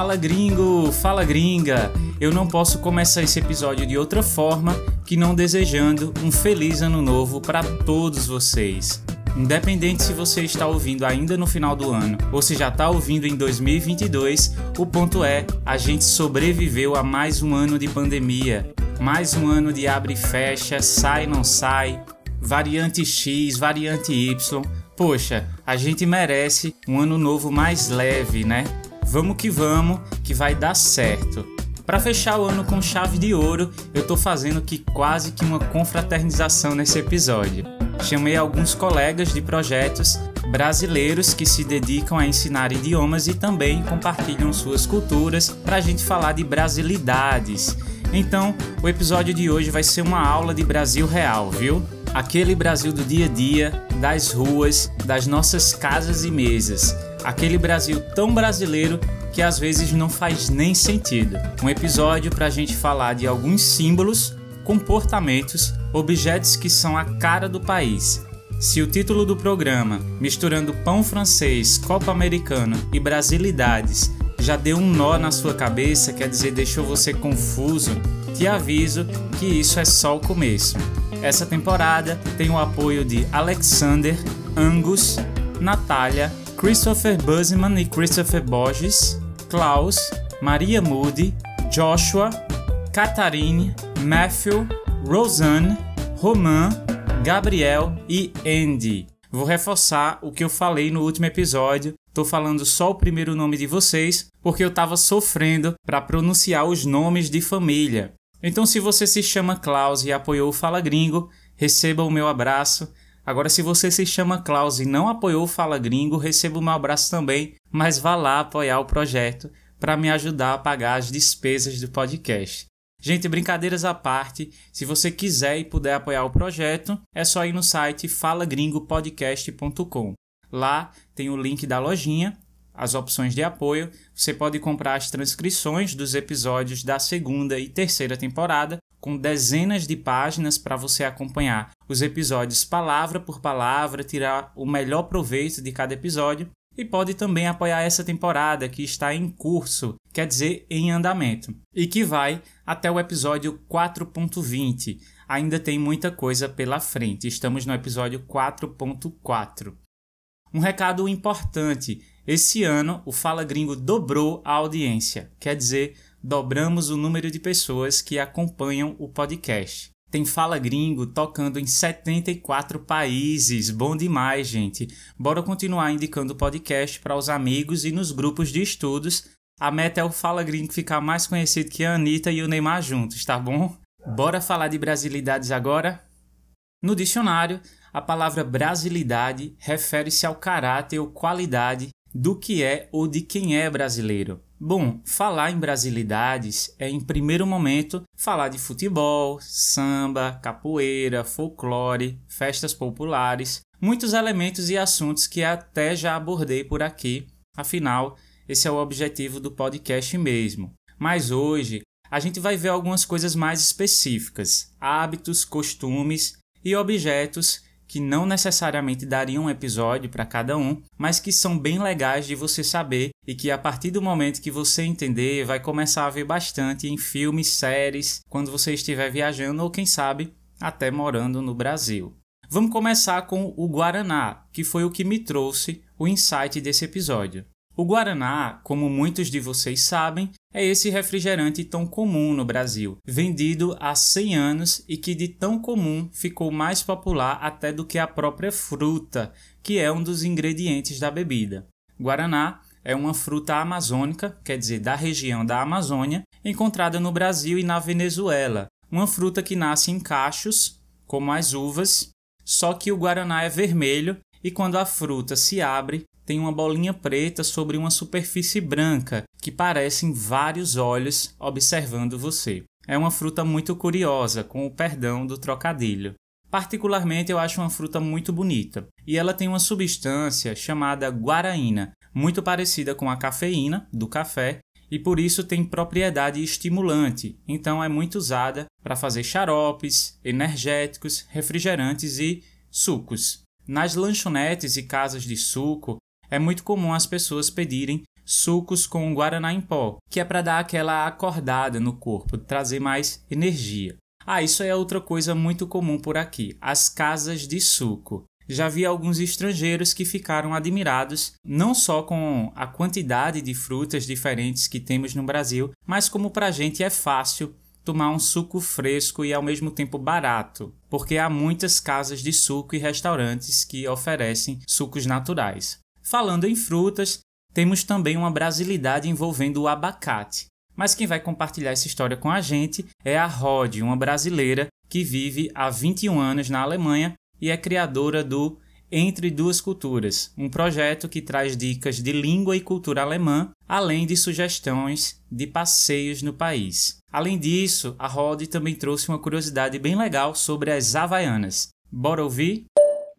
Fala gringo, fala gringa! Eu não posso começar esse episódio de outra forma que não desejando um feliz ano novo para todos vocês. Independente se você está ouvindo ainda no final do ano ou se já está ouvindo em 2022, o ponto é: a gente sobreviveu a mais um ano de pandemia, mais um ano de abre e fecha, sai não sai, variante X, variante Y. Poxa, a gente merece um ano novo mais leve, né? Vamos que vamos, que vai dar certo. Para fechar o ano com chave de ouro, eu tô fazendo que quase que uma confraternização nesse episódio. Chamei alguns colegas de projetos brasileiros que se dedicam a ensinar idiomas e também compartilham suas culturas para a gente falar de brasilidades. Então, o episódio de hoje vai ser uma aula de Brasil real, viu? Aquele Brasil do dia a dia, das ruas, das nossas casas e mesas. Aquele Brasil tão brasileiro que às vezes não faz nem sentido. Um episódio para a gente falar de alguns símbolos, comportamentos, objetos que são a cara do país. Se o título do programa, misturando pão francês, copo americano e brasilidades, já deu um nó na sua cabeça, quer dizer, deixou você confuso, te aviso que isso é só o começo. Essa temporada tem o apoio de Alexander, Angus, Natália, Christopher Busman e Christopher Borges, Klaus, Maria Moody, Joshua, Catherine, Matthew, Rosanne, Roman, Gabriel e Andy. Vou reforçar o que eu falei no último episódio. Tô falando só o primeiro nome de vocês porque eu tava sofrendo para pronunciar os nomes de família. Então, se você se chama Klaus e apoiou o Fala Gringo, receba o meu abraço. Agora, se você se chama Klaus e não apoiou o Fala Gringo, receba o meu abraço também, mas vá lá apoiar o projeto para me ajudar a pagar as despesas do podcast. Gente, brincadeiras à parte, se você quiser e puder apoiar o projeto, é só ir no site falagringopodcast.com. Lá tem o link da lojinha as opções de apoio, você pode comprar as transcrições dos episódios da segunda e terceira temporada, com dezenas de páginas para você acompanhar os episódios palavra por palavra, tirar o melhor proveito de cada episódio. E pode também apoiar essa temporada que está em curso, quer dizer, em andamento, e que vai até o episódio 4.20. Ainda tem muita coisa pela frente, estamos no episódio 4.4. Um recado importante: esse ano, o Fala Gringo dobrou a audiência, quer dizer, dobramos o número de pessoas que acompanham o podcast. Tem Fala Gringo tocando em 74 países. Bom demais, gente. Bora continuar indicando o podcast para os amigos e nos grupos de estudos. A meta é o Fala Gringo ficar mais conhecido que a Anitta e o Neymar juntos, tá bom? Bora falar de brasilidades agora? No dicionário, a palavra brasilidade refere-se ao caráter ou qualidade do que é ou de quem é brasileiro. Bom, falar em brasilidades é, em primeiro momento, falar de futebol, samba, capoeira, folclore, festas populares, muitos elementos e assuntos que até já abordei por aqui, afinal, esse é o objetivo do podcast mesmo. Mas hoje a gente vai ver algumas coisas mais específicas, hábitos, costumes e objetos que não necessariamente dariam um episódio para cada um, mas que são bem legais de você saber e que a partir do momento que você entender, vai começar a ver bastante em filmes, séries, quando você estiver viajando ou quem sabe até morando no Brasil. Vamos começar com o Guaraná, que foi o que me trouxe o insight desse episódio. O Guaraná, como muitos de vocês sabem, é esse refrigerante tão comum no Brasil, vendido há 100 anos e que de tão comum ficou mais popular até do que a própria fruta, que é um dos ingredientes da bebida. Guaraná é uma fruta amazônica, quer dizer, da região da Amazônia, encontrada no Brasil e na Venezuela. Uma fruta que nasce em cachos, como as uvas, só que o guaraná é vermelho e quando a fruta se abre, tem uma bolinha preta sobre uma superfície branca que parecem vários olhos observando você. É uma fruta muito curiosa, com o perdão do trocadilho. Particularmente eu acho uma fruta muito bonita, e ela tem uma substância chamada guaraína, muito parecida com a cafeína do café, e por isso tem propriedade estimulante, então é muito usada para fazer xaropes, energéticos, refrigerantes e sucos. Nas lanchonetes e casas de suco, é muito comum as pessoas pedirem sucos com guaraná em pó, que é para dar aquela acordada no corpo, trazer mais energia. Ah, isso é outra coisa muito comum por aqui, as casas de suco. Já vi alguns estrangeiros que ficaram admirados não só com a quantidade de frutas diferentes que temos no Brasil, mas como para a gente é fácil tomar um suco fresco e ao mesmo tempo barato, porque há muitas casas de suco e restaurantes que oferecem sucos naturais. Falando em frutas, temos também uma brasilidade envolvendo o abacate. Mas quem vai compartilhar essa história com a gente é a Rod, uma brasileira que vive há 21 anos na Alemanha e é criadora do Entre Duas Culturas, um projeto que traz dicas de língua e cultura alemã, além de sugestões de passeios no país. Além disso, a Rod também trouxe uma curiosidade bem legal sobre as Havaianas. Bora ouvir?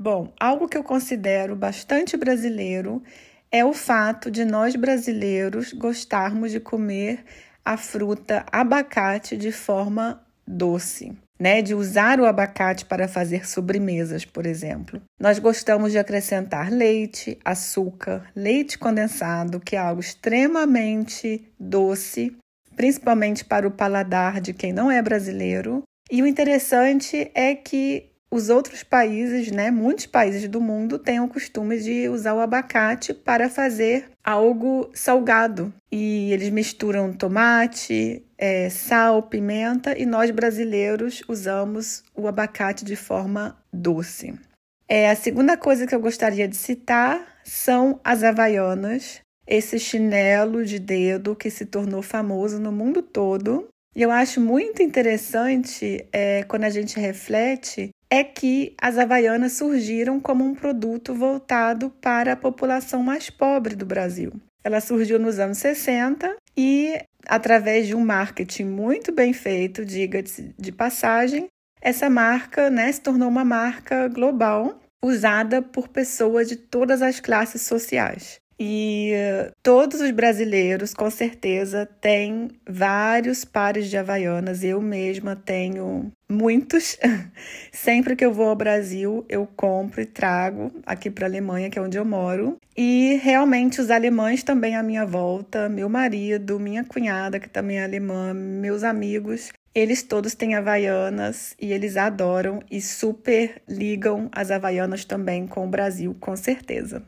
Bom, algo que eu considero bastante brasileiro é o fato de nós brasileiros gostarmos de comer a fruta abacate de forma doce. Né, de usar o abacate para fazer sobremesas, por exemplo. Nós gostamos de acrescentar leite, açúcar, leite condensado, que é algo extremamente doce, principalmente para o paladar de quem não é brasileiro. E o interessante é que os outros países, né, muitos países do mundo têm o costume de usar o abacate para fazer algo salgado. E eles misturam tomate, é, sal, pimenta, e nós brasileiros usamos o abacate de forma doce. É, a segunda coisa que eu gostaria de citar são as havaianas, esse chinelo de dedo que se tornou famoso no mundo todo. E eu acho muito interessante é, quando a gente reflete é que as havaianas surgiram como um produto voltado para a população mais pobre do Brasil. Ela surgiu nos anos 60 e, através de um marketing muito bem feito, diga-se de passagem, essa marca né, se tornou uma marca global usada por pessoas de todas as classes sociais. E todos os brasileiros, com certeza, têm vários pares de havaianas. Eu mesma tenho muitos. Sempre que eu vou ao Brasil, eu compro e trago aqui para a Alemanha, que é onde eu moro. E realmente os alemães também à minha volta, meu marido, minha cunhada, que também é alemã, meus amigos, eles todos têm havaianas e eles adoram e super ligam as havaianas também com o Brasil, com certeza.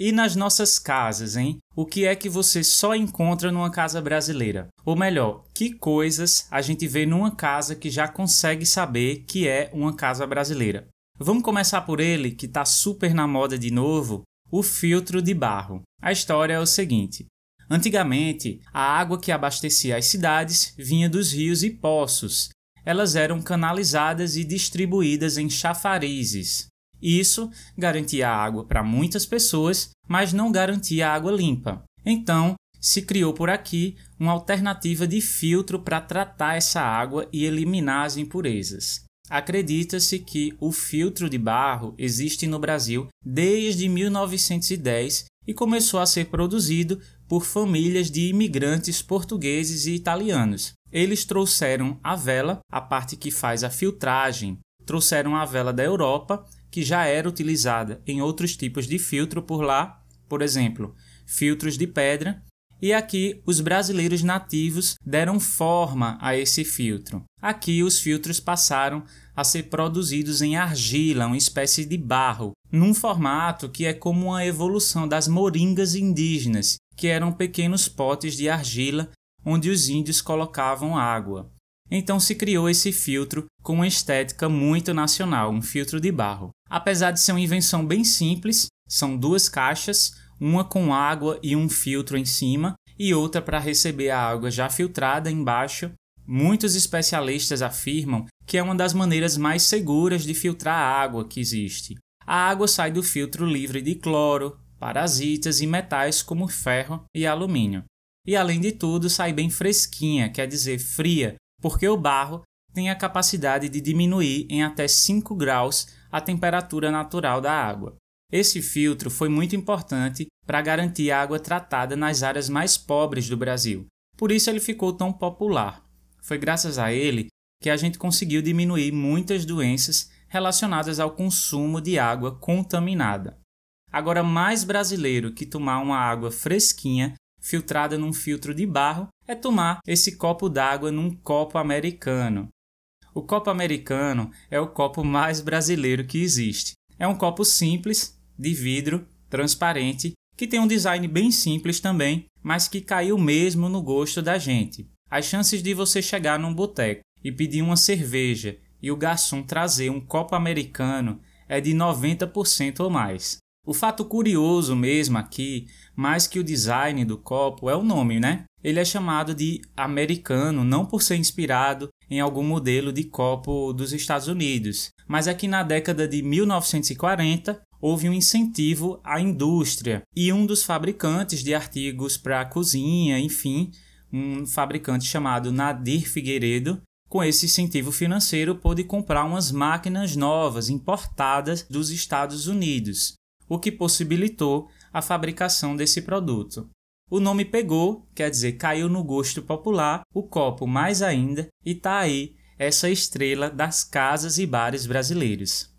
E nas nossas casas, hein? O que é que você só encontra numa casa brasileira? Ou melhor, que coisas a gente vê numa casa que já consegue saber que é uma casa brasileira? Vamos começar por ele, que está super na moda de novo, o filtro de barro. A história é o seguinte: antigamente, a água que abastecia as cidades vinha dos rios e poços. Elas eram canalizadas e distribuídas em chafarizes, isso garantia água para muitas pessoas, mas não garantia água limpa. Então, se criou por aqui uma alternativa de filtro para tratar essa água e eliminar as impurezas. Acredita-se que o filtro de barro existe no Brasil desde 1910 e começou a ser produzido por famílias de imigrantes portugueses e italianos. Eles trouxeram a vela, a parte que faz a filtragem, trouxeram a vela da Europa que já era utilizada em outros tipos de filtro por lá, por exemplo, filtros de pedra, e aqui os brasileiros nativos deram forma a esse filtro. Aqui os filtros passaram a ser produzidos em argila, uma espécie de barro, num formato que é como uma evolução das moringas indígenas, que eram pequenos potes de argila onde os índios colocavam água. Então se criou esse filtro com uma estética muito nacional, um filtro de barro. Apesar de ser uma invenção bem simples, são duas caixas, uma com água e um filtro em cima e outra para receber a água já filtrada embaixo. Muitos especialistas afirmam que é uma das maneiras mais seguras de filtrar a água que existe. A água sai do filtro livre de cloro, parasitas e metais como ferro e alumínio. E além de tudo, sai bem fresquinha, quer dizer fria, porque o barro tem a capacidade de diminuir em até 5 graus a temperatura natural da água. Esse filtro foi muito importante para garantir a água tratada nas áreas mais pobres do Brasil. Por isso ele ficou tão popular. Foi graças a ele que a gente conseguiu diminuir muitas doenças relacionadas ao consumo de água contaminada. Agora, mais brasileiro que tomar uma água fresquinha, filtrada num filtro de barro, é tomar esse copo d'água num copo americano. O copo americano é o copo mais brasileiro que existe. É um copo simples, de vidro, transparente, que tem um design bem simples também, mas que caiu mesmo no gosto da gente. As chances de você chegar num boteco e pedir uma cerveja e o garçom trazer um copo americano é de 90% ou mais. O fato curioso mesmo aqui, mais que o design do copo, é o nome, né? Ele é chamado de americano não por ser inspirado em algum modelo de copo dos Estados Unidos, mas é que na década de 1940 houve um incentivo à indústria e um dos fabricantes de artigos para cozinha, enfim, um fabricante chamado Nadir Figueiredo, com esse incentivo financeiro pôde comprar umas máquinas novas importadas dos Estados Unidos o que possibilitou a fabricação desse produto. O nome pegou, quer dizer, caiu no gosto popular, o copo mais ainda, e tá aí essa estrela das casas e bares brasileiros.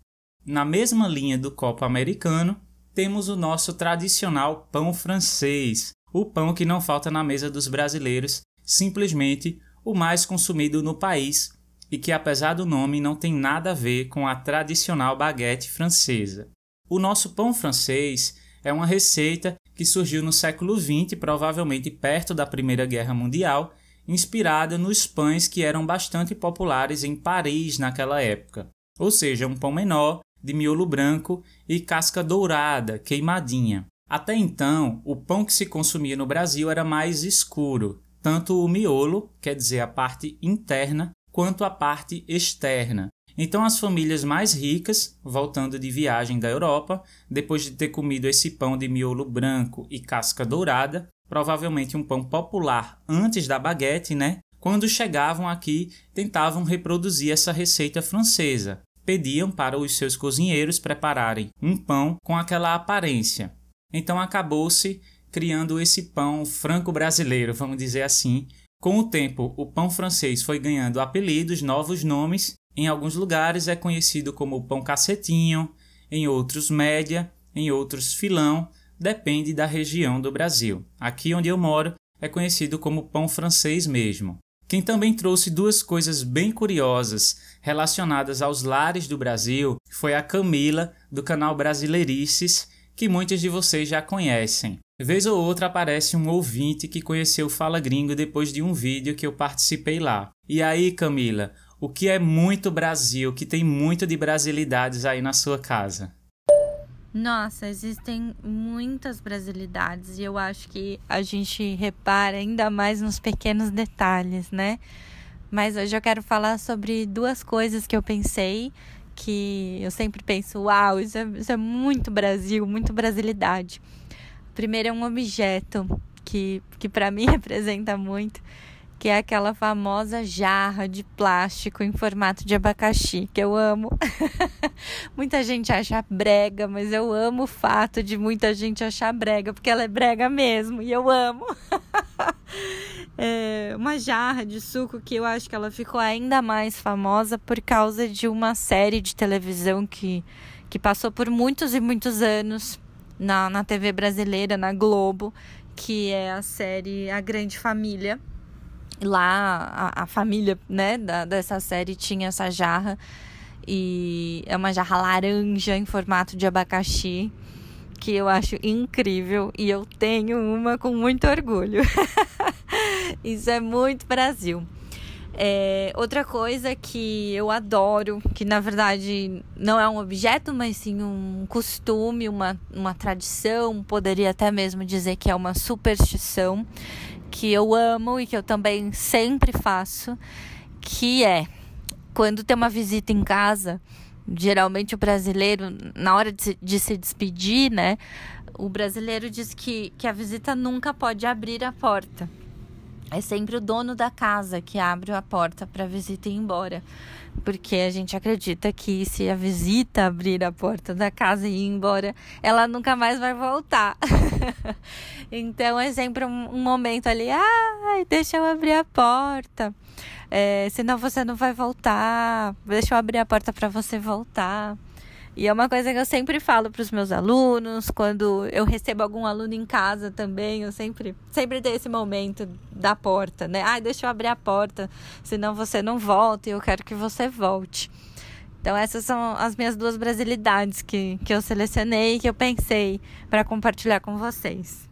Na mesma linha do copo americano, temos o nosso tradicional pão francês, o pão que não falta na mesa dos brasileiros, simplesmente o mais consumido no país e que, apesar do nome, não tem nada a ver com a tradicional baguete francesa. O nosso pão francês é uma receita que surgiu no século XX, provavelmente perto da Primeira Guerra Mundial, inspirada nos pães que eram bastante populares em Paris naquela época. Ou seja, um pão menor, de miolo branco e casca dourada, queimadinha. Até então, o pão que se consumia no Brasil era mais escuro, tanto o miolo, quer dizer a parte interna, quanto a parte externa, então, as famílias mais ricas, voltando de viagem da Europa, depois de ter comido esse pão de miolo branco e casca dourada, provavelmente um pão popular antes da baguete, né? Quando chegavam aqui, tentavam reproduzir essa receita francesa. Pediam para os seus cozinheiros prepararem um pão com aquela aparência. Então acabou-se criando esse pão franco-brasileiro, vamos dizer assim. Com o tempo, o pão francês foi ganhando apelidos, novos nomes em alguns lugares é conhecido como pão cacetinho, em outros média, em outros filão, depende da região do Brasil. Aqui onde eu moro é conhecido como pão francês mesmo. Quem também trouxe duas coisas bem curiosas relacionadas aos lares do Brasil foi a Camila, do canal Brasileirices, que muitos de vocês já conhecem. Vez ou outra aparece um ouvinte que conheceu Fala Gringo depois de um vídeo que eu participei lá. E aí, Camila, o que é muito Brasil, que tem muito de brasilidades aí na sua casa? Nossa, existem muitas brasilidades e eu acho que a gente repara ainda mais nos pequenos detalhes, né? Mas hoje eu quero falar sobre duas coisas que eu pensei que eu sempre penso, uau, isso é, isso é muito Brasil, muito brasilidade. Primeiro é um objeto que, que para mim representa muito, que é aquela famosa jarra de plástico em formato de abacaxi, que eu amo. muita gente acha brega, mas eu amo o fato de muita gente achar brega, porque ela é brega mesmo, e eu amo. é uma jarra de suco que eu acho que ela ficou ainda mais famosa por causa de uma série de televisão que, que passou por muitos e muitos anos na, na TV brasileira, na Globo, que é a série A Grande Família lá a, a família, né, da, dessa série tinha essa jarra e é uma jarra laranja em formato de abacaxi que eu acho incrível e eu tenho uma com muito orgulho. Isso é muito Brasil. É, outra coisa que eu adoro, que na verdade não é um objeto, mas sim um costume, uma, uma tradição, poderia até mesmo dizer que é uma superstição, que eu amo e que eu também sempre faço, que é quando tem uma visita em casa, geralmente o brasileiro, na hora de se, de se despedir, né? O brasileiro diz que, que a visita nunca pode abrir a porta. É sempre o dono da casa que abre a porta para a visita ir embora. Porque a gente acredita que se a visita abrir a porta da casa e ir embora, ela nunca mais vai voltar. então é sempre um, um, momento ali, ai, deixa eu abrir a porta. É, senão você não vai voltar. Deixa eu abrir a porta para você voltar. E é uma coisa que eu sempre falo para os meus alunos, quando eu recebo algum aluno em casa também, eu sempre, sempre tenho esse momento da porta, né? Ai, deixa eu abrir a porta, senão você não volta e eu quero que você volte. Então, essas são as minhas duas brasilidades que, que eu selecionei que eu pensei para compartilhar com vocês.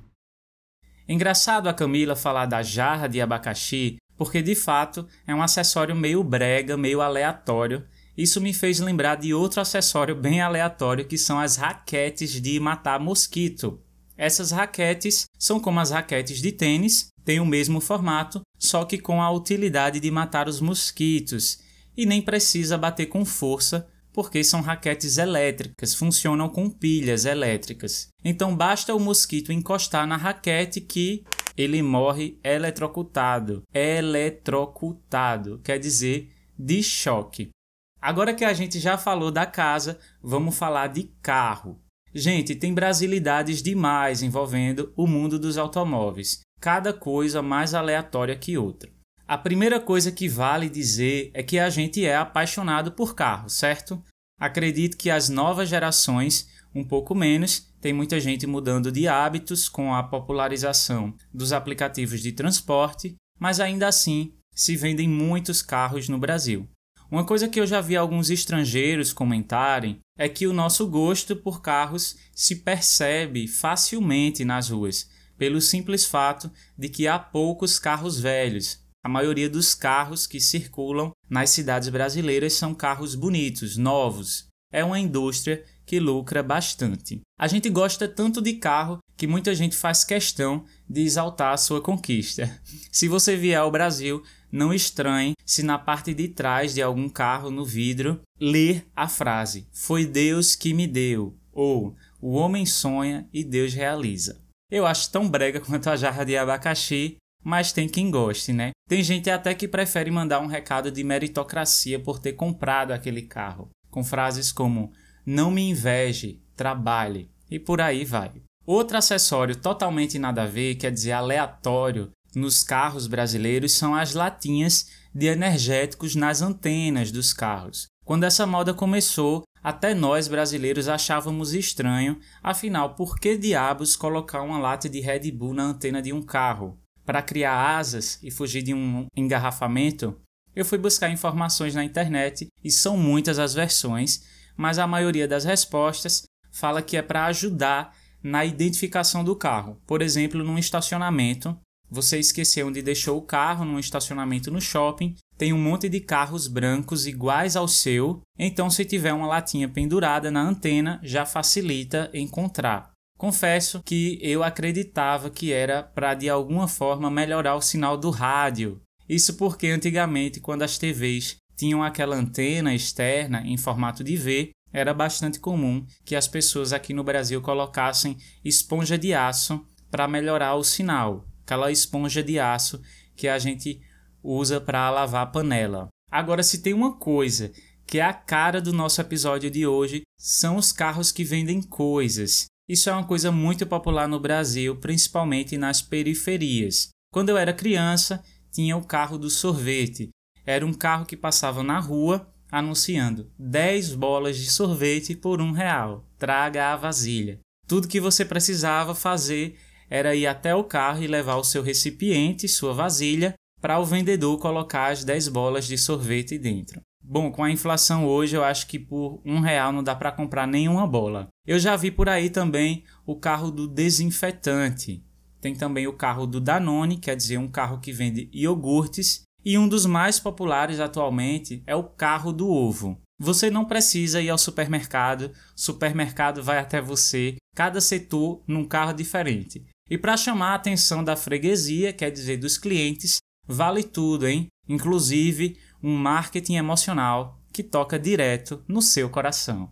Engraçado a Camila falar da jarra de abacaxi, porque de fato é um acessório meio brega, meio aleatório isso me fez lembrar de outro acessório bem aleatório que são as raquetes de matar mosquito. Essas raquetes são como as raquetes de tênis, têm o mesmo formato, só que com a utilidade de matar os mosquitos. E nem precisa bater com força, porque são raquetes elétricas, funcionam com pilhas elétricas. Então basta o mosquito encostar na raquete que ele morre eletrocutado. Eletrocutado quer dizer de choque. Agora que a gente já falou da casa, vamos falar de carro. Gente, tem brasilidades demais envolvendo o mundo dos automóveis, cada coisa mais aleatória que outra. A primeira coisa que vale dizer é que a gente é apaixonado por carro, certo? Acredito que as novas gerações, um pouco menos, tem muita gente mudando de hábitos com a popularização dos aplicativos de transporte, mas ainda assim se vendem muitos carros no Brasil. Uma coisa que eu já vi alguns estrangeiros comentarem é que o nosso gosto por carros se percebe facilmente nas ruas, pelo simples fato de que há poucos carros velhos. A maioria dos carros que circulam nas cidades brasileiras são carros bonitos, novos. É uma indústria que lucra bastante. A gente gosta tanto de carro que muita gente faz questão de exaltar a sua conquista. Se você vier ao Brasil, não estranhe se na parte de trás de algum carro no vidro ler a frase: Foi Deus que me deu, ou O homem sonha e Deus realiza. Eu acho tão brega quanto a jarra de abacaxi, mas tem quem goste, né? Tem gente até que prefere mandar um recado de meritocracia por ter comprado aquele carro, com frases como: Não me inveje, trabalhe, e por aí vai. Outro acessório totalmente nada a ver, quer dizer aleatório, nos carros brasileiros são as latinhas de energéticos nas antenas dos carros. Quando essa moda começou, até nós brasileiros achávamos estranho, afinal, por que diabos colocar uma lata de Red Bull na antena de um carro? Para criar asas e fugir de um engarrafamento? Eu fui buscar informações na internet e são muitas as versões, mas a maioria das respostas fala que é para ajudar na identificação do carro. Por exemplo, num estacionamento, você esqueceu onde deixou o carro num estacionamento no shopping, tem um monte de carros brancos iguais ao seu, então se tiver uma latinha pendurada na antena, já facilita encontrar. Confesso que eu acreditava que era para de alguma forma melhorar o sinal do rádio. Isso porque antigamente, quando as TVs tinham aquela antena externa em formato de V, era bastante comum que as pessoas aqui no Brasil colocassem esponja de aço para melhorar o sinal aquela esponja de aço que a gente usa para lavar a panela. Agora, se tem uma coisa que é a cara do nosso episódio de hoje, são os carros que vendem coisas. Isso é uma coisa muito popular no Brasil, principalmente nas periferias. Quando eu era criança, tinha o carro do sorvete. Era um carro que passava na rua anunciando 10 bolas de sorvete por um real. Traga a vasilha. Tudo que você precisava fazer era ir até o carro e levar o seu recipiente, sua vasilha, para o vendedor colocar as 10 bolas de sorvete dentro. Bom, com a inflação hoje, eu acho que por um real não dá para comprar nenhuma bola. Eu já vi por aí também o carro do desinfetante. Tem também o carro do Danone, quer dizer, um carro que vende iogurtes. E um dos mais populares atualmente é o carro do ovo. Você não precisa ir ao supermercado, supermercado vai até você, cada setor num carro diferente. E para chamar a atenção da freguesia, quer dizer dos clientes, vale tudo, hein? Inclusive um marketing emocional que toca direto no seu coração.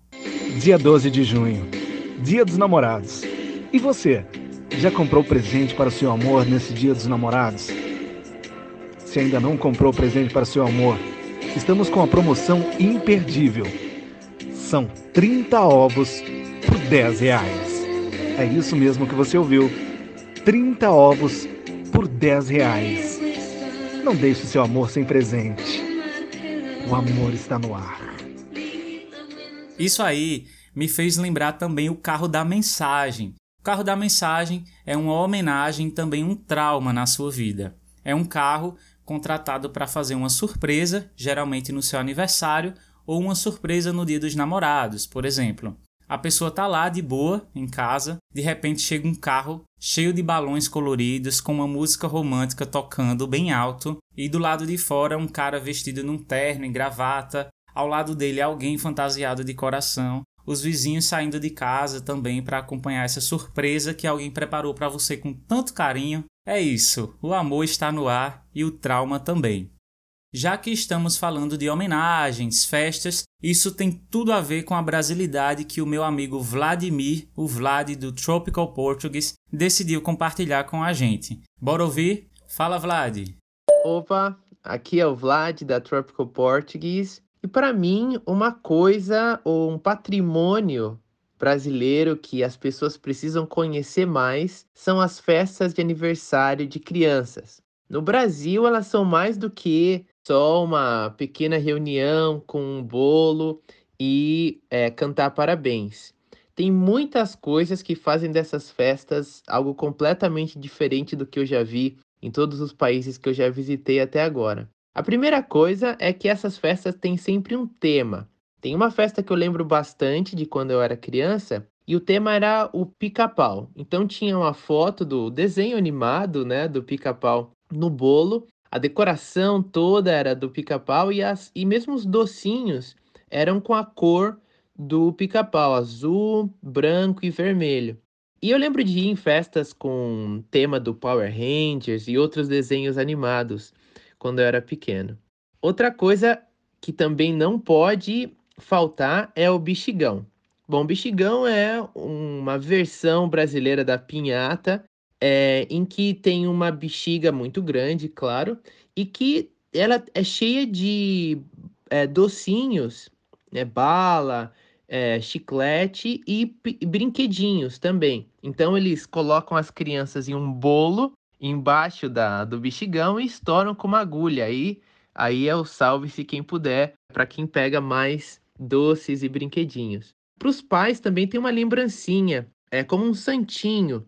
Dia 12 de junho, Dia dos Namorados. E você, já comprou presente para o seu amor nesse Dia dos Namorados? Se ainda não comprou presente para o seu amor, estamos com a promoção imperdível. São 30 ovos por 10 reais. É isso mesmo que você ouviu 30 ovos por 10 reais. Não deixe seu amor sem presente. O amor está no ar. Isso aí me fez lembrar também o carro da mensagem. O carro da mensagem é uma homenagem também um trauma na sua vida. É um carro contratado para fazer uma surpresa, geralmente no seu aniversário, ou uma surpresa no dia dos namorados, por exemplo. A pessoa tá lá de boa, em casa, de repente chega um carro cheio de balões coloridos, com uma música romântica tocando bem alto, e do lado de fora um cara vestido num terno e gravata, ao lado dele alguém fantasiado de coração, os vizinhos saindo de casa também para acompanhar essa surpresa que alguém preparou para você com tanto carinho. É isso, o amor está no ar e o trauma também. Já que estamos falando de homenagens, festas, isso tem tudo a ver com a brasilidade que o meu amigo Vladimir, o Vlad do Tropical Portuguese, decidiu compartilhar com a gente. Bora ouvir? Fala, Vlad! Opa, aqui é o Vlad da Tropical Portuguese. E para mim, uma coisa ou um patrimônio brasileiro que as pessoas precisam conhecer mais são as festas de aniversário de crianças. No Brasil, elas são mais do que só uma pequena reunião com um bolo e é, cantar parabéns. Tem muitas coisas que fazem dessas festas algo completamente diferente do que eu já vi em todos os países que eu já visitei até agora. A primeira coisa é que essas festas têm sempre um tema. Tem uma festa que eu lembro bastante de quando eu era criança e o tema era o pica-pau. Então tinha uma foto do desenho animado, né, do pica-pau no bolo a decoração toda era do pica-pau e, as, e mesmo os docinhos eram com a cor do pica-pau, azul, branco e vermelho. E eu lembro de ir em festas com tema do Power Rangers e outros desenhos animados quando eu era pequeno. Outra coisa que também não pode faltar é o bexigão. Bom, bexigão é uma versão brasileira da pinhata é, em que tem uma bexiga muito grande, claro, e que ela é cheia de é, docinhos, né, bala, é, chiclete e, brinquedinhos também. Então eles colocam as crianças em um bolo embaixo da, do bexigão e estouram com uma agulha. Aí, aí é o salve-se quem puder para quem pega mais doces e brinquedinhos. Para os pais também tem uma lembrancinha, é como um santinho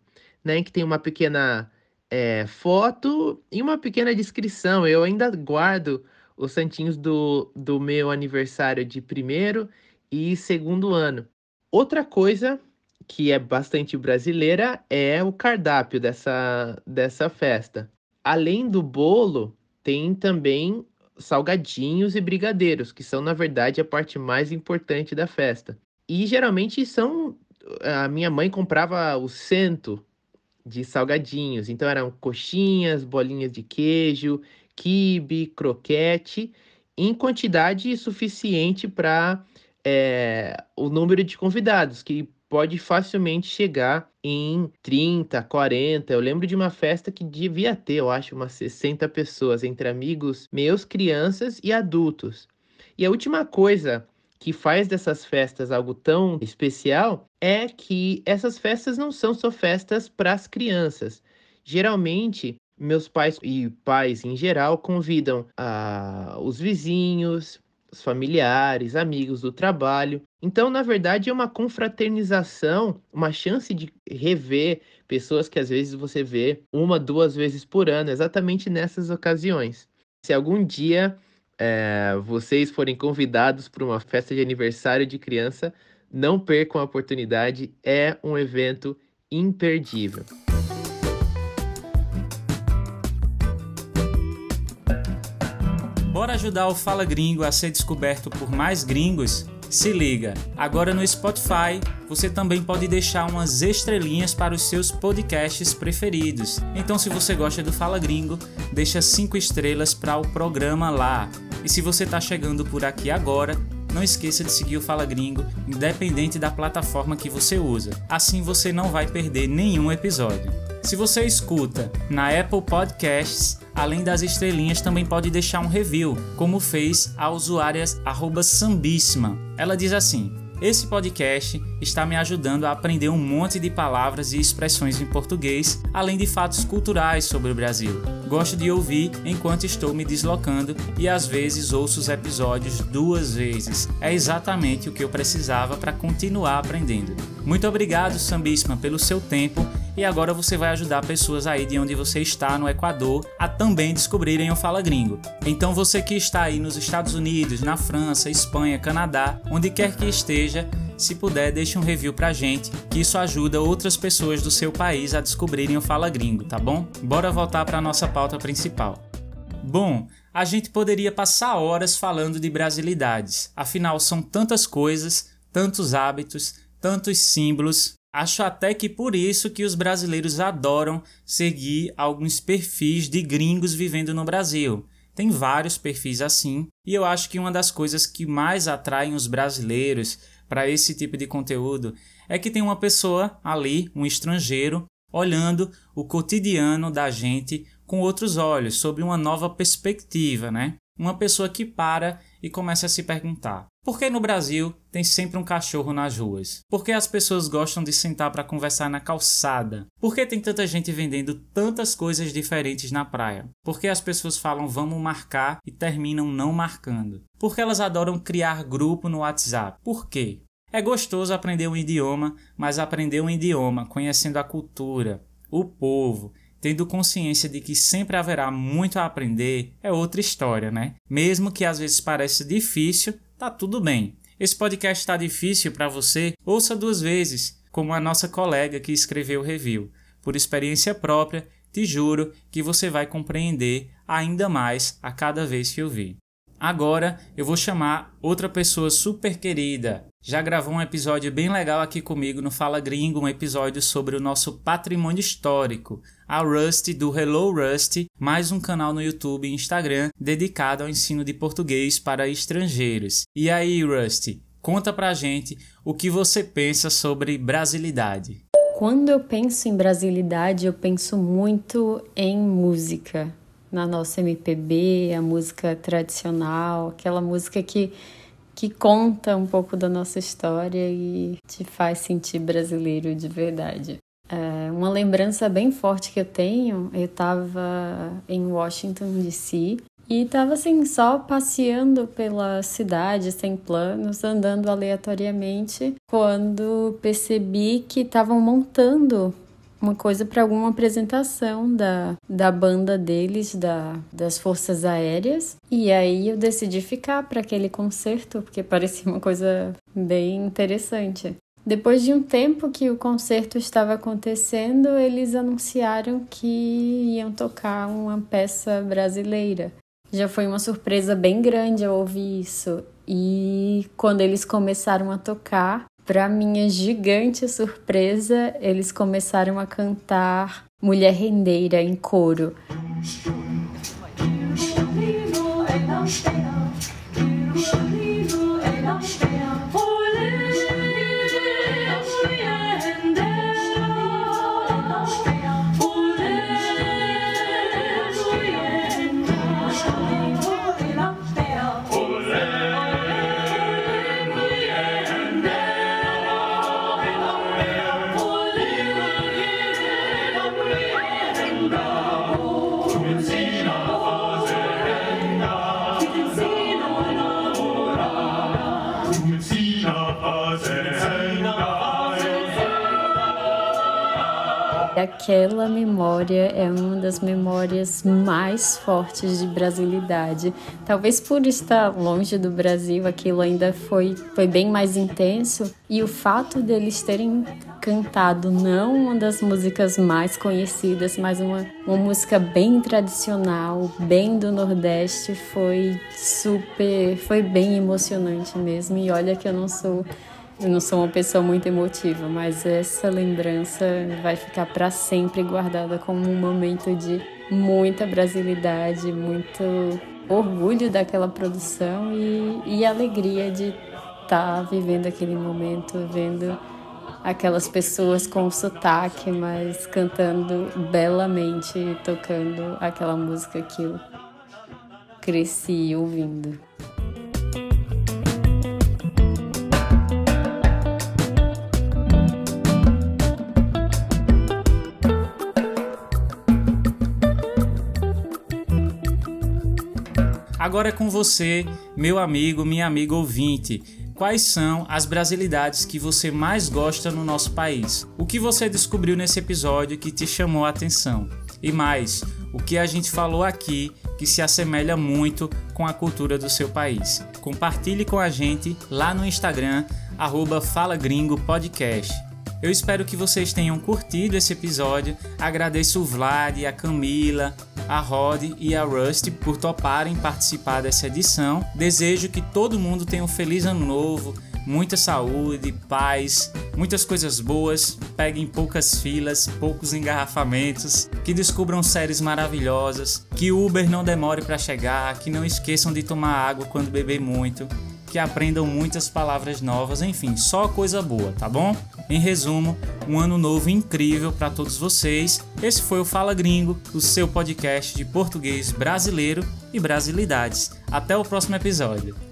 né, que tem uma pequena é, foto e uma pequena descrição. Eu ainda guardo os santinhos do, do meu aniversário de primeiro e segundo ano. Outra coisa que é bastante brasileira é o cardápio dessa, dessa festa. Além do bolo, tem também salgadinhos e brigadeiros, que são, na verdade, a parte mais importante da festa. E geralmente são. A minha mãe comprava o cento de salgadinhos. Então eram coxinhas, bolinhas de queijo, quibe, croquete, em quantidade suficiente para é, o número de convidados, que pode facilmente chegar em 30, 40. Eu lembro de uma festa que devia ter, eu acho, umas 60 pessoas, entre amigos meus, crianças e adultos. E a última coisa que faz dessas festas algo tão especial é que essas festas não são só festas para as crianças. Geralmente, meus pais e pais em geral convidam ah, os vizinhos, os familiares, amigos do trabalho. Então, na verdade, é uma confraternização, uma chance de rever pessoas que às vezes você vê uma, duas vezes por ano, exatamente nessas ocasiões. Se algum dia é, vocês forem convidados para uma festa de aniversário de criança, não percam a oportunidade, é um evento imperdível. Bora ajudar o Fala Gringo a ser descoberto por mais gringos? Se liga, agora no Spotify você também pode deixar umas estrelinhas para os seus podcasts preferidos. Então, se você gosta do Fala Gringo, deixa cinco estrelas para o programa lá. E se você está chegando por aqui agora, não esqueça de seguir o Fala Gringo, independente da plataforma que você usa. Assim você não vai perder nenhum episódio. Se você escuta na Apple Podcasts, além das estrelinhas, também pode deixar um review, como fez a usuária Sambíssima. Ela diz assim: Esse podcast está me ajudando a aprender um monte de palavras e expressões em português, além de fatos culturais sobre o Brasil. Gosto de ouvir enquanto estou me deslocando e às vezes ouço os episódios duas vezes. É exatamente o que eu precisava para continuar aprendendo. Muito obrigado, Sambisma, pelo seu tempo e agora você vai ajudar pessoas aí de onde você está no Equador a também descobrirem o Fala Gringo. Então você que está aí nos Estados Unidos, na França, Espanha, Canadá, onde quer que esteja, se puder, deixe um review pra gente, que isso ajuda outras pessoas do seu país a descobrirem o Fala Gringo, tá bom? Bora voltar para nossa pauta principal. Bom, a gente poderia passar horas falando de brasilidades, afinal são tantas coisas, tantos hábitos, tantos símbolos, Acho até que por isso que os brasileiros adoram seguir alguns perfis de gringos vivendo no Brasil. Tem vários perfis assim, e eu acho que uma das coisas que mais atraem os brasileiros para esse tipo de conteúdo é que tem uma pessoa ali, um estrangeiro, olhando o cotidiano da gente com outros olhos, sob uma nova perspectiva, né? Uma pessoa que para e começa a se perguntar: por que no Brasil tem sempre um cachorro nas ruas? Por que as pessoas gostam de sentar para conversar na calçada? Por que tem tanta gente vendendo tantas coisas diferentes na praia? Por que as pessoas falam vamos marcar e terminam não marcando? Por que elas adoram criar grupo no WhatsApp? Por quê? É gostoso aprender um idioma, mas aprender um idioma conhecendo a cultura, o povo tendo consciência de que sempre haverá muito a aprender, é outra história, né? Mesmo que às vezes pareça difícil, tá tudo bem. Esse podcast está difícil para você? Ouça duas vezes, como a nossa colega que escreveu o review. Por experiência própria, te juro que você vai compreender ainda mais a cada vez que ouvir. Agora eu vou chamar outra pessoa super querida. Já gravou um episódio bem legal aqui comigo no Fala Gringo, um episódio sobre o nosso patrimônio histórico. A Rusty do Hello Rusty, mais um canal no YouTube e Instagram dedicado ao ensino de português para estrangeiros. E aí, Rusty, conta pra gente o que você pensa sobre brasilidade. Quando eu penso em brasilidade, eu penso muito em música na nossa MPB, a música tradicional, aquela música que, que conta um pouco da nossa história e te faz sentir brasileiro de verdade. É, uma lembrança bem forte que eu tenho, eu estava em Washington DC e estava assim só passeando pela cidade sem planos, andando aleatoriamente, quando percebi que estavam montando uma coisa para alguma apresentação da, da banda deles, da, das Forças Aéreas. E aí eu decidi ficar para aquele concerto, porque parecia uma coisa bem interessante. Depois de um tempo que o concerto estava acontecendo, eles anunciaram que iam tocar uma peça brasileira. Já foi uma surpresa bem grande eu ouvir isso. E quando eles começaram a tocar, para minha gigante surpresa, eles começaram a cantar Mulher Rendeira em coro. Aquela memória é uma das memórias mais fortes de brasilidade. Talvez por estar longe do Brasil, aquilo ainda foi, foi bem mais intenso. E o fato deles terem cantado não uma das músicas mais conhecidas, mas uma, uma música bem tradicional, bem do Nordeste, foi super, foi bem emocionante mesmo. E olha que eu não sou eu não sou uma pessoa muito emotiva, mas essa lembrança vai ficar para sempre guardada como um momento de muita brasilidade, muito orgulho daquela produção e, e alegria de estar tá vivendo aquele momento, vendo aquelas pessoas com sotaque, mas cantando belamente, tocando aquela música que eu cresci ouvindo. Agora é com você, meu amigo, minha amiga ouvinte. Quais são as brasilidades que você mais gosta no nosso país? O que você descobriu nesse episódio que te chamou a atenção? E mais, o que a gente falou aqui que se assemelha muito com a cultura do seu país? Compartilhe com a gente lá no Instagram, arroba. Eu espero que vocês tenham curtido esse episódio. Agradeço o Vlad, a Camila, a Rod e a Rusty por toparem participar dessa edição. Desejo que todo mundo tenha um feliz ano novo, muita saúde, paz, muitas coisas boas, peguem poucas filas, poucos engarrafamentos, que descubram séries maravilhosas, que Uber não demore para chegar, que não esqueçam de tomar água quando beber muito que aprendam muitas palavras novas, enfim, só coisa boa, tá bom? Em resumo, um ano novo incrível para todos vocês. Esse foi o Fala Gringo, o seu podcast de português brasileiro e brasilidades. Até o próximo episódio.